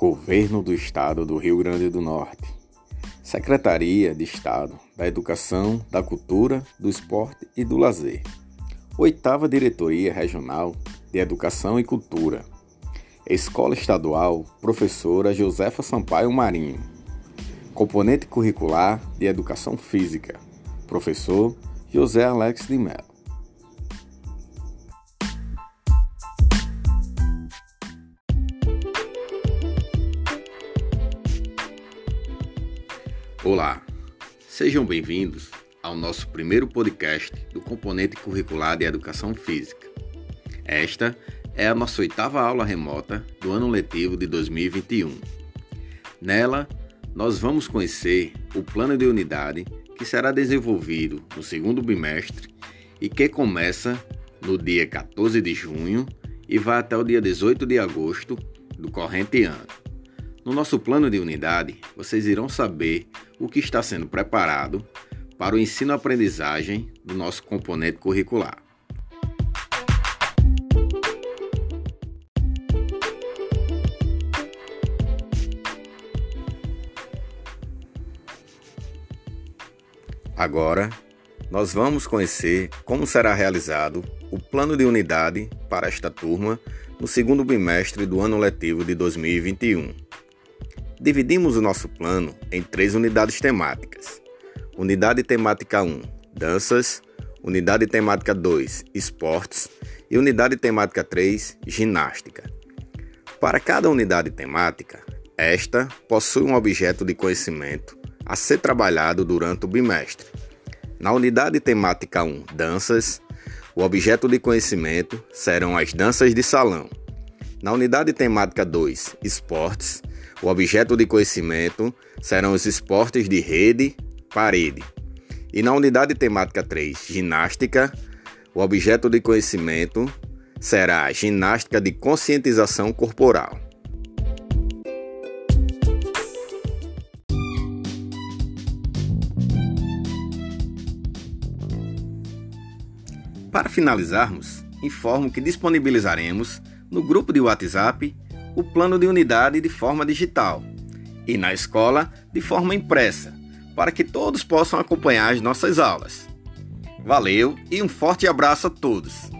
Governo do Estado do Rio Grande do Norte. Secretaria de Estado da Educação, da Cultura, do Esporte e do Lazer. Oitava Diretoria Regional de Educação e Cultura. Escola Estadual Professora Josefa Sampaio Marinho. Componente curricular de Educação Física. Professor José Alex de Mello. Olá, sejam bem-vindos ao nosso primeiro podcast do componente curricular de Educação Física. Esta é a nossa oitava aula remota do ano letivo de 2021. Nela, nós vamos conhecer o plano de unidade que será desenvolvido no segundo bimestre e que começa no dia 14 de junho e vai até o dia 18 de agosto do corrente ano. No nosso plano de unidade, vocês irão saber o que está sendo preparado para o ensino-aprendizagem do nosso componente curricular. Agora, nós vamos conhecer como será realizado o plano de unidade para esta turma no segundo bimestre do ano letivo de 2021. Dividimos o nosso plano em três unidades temáticas. Unidade temática 1, danças, unidade temática 2, esportes e unidade temática 3, ginástica. Para cada unidade temática, esta possui um objeto de conhecimento a ser trabalhado durante o bimestre. Na unidade temática 1, danças, o objeto de conhecimento serão as danças de salão. Na unidade temática 2, esportes, o objeto de conhecimento serão os esportes de rede, parede. E na unidade temática 3, ginástica, o objeto de conhecimento será a ginástica de conscientização corporal. Para finalizarmos, informo que disponibilizaremos no grupo de WhatsApp o plano de unidade de forma digital e na escola de forma impressa, para que todos possam acompanhar as nossas aulas. Valeu e um forte abraço a todos!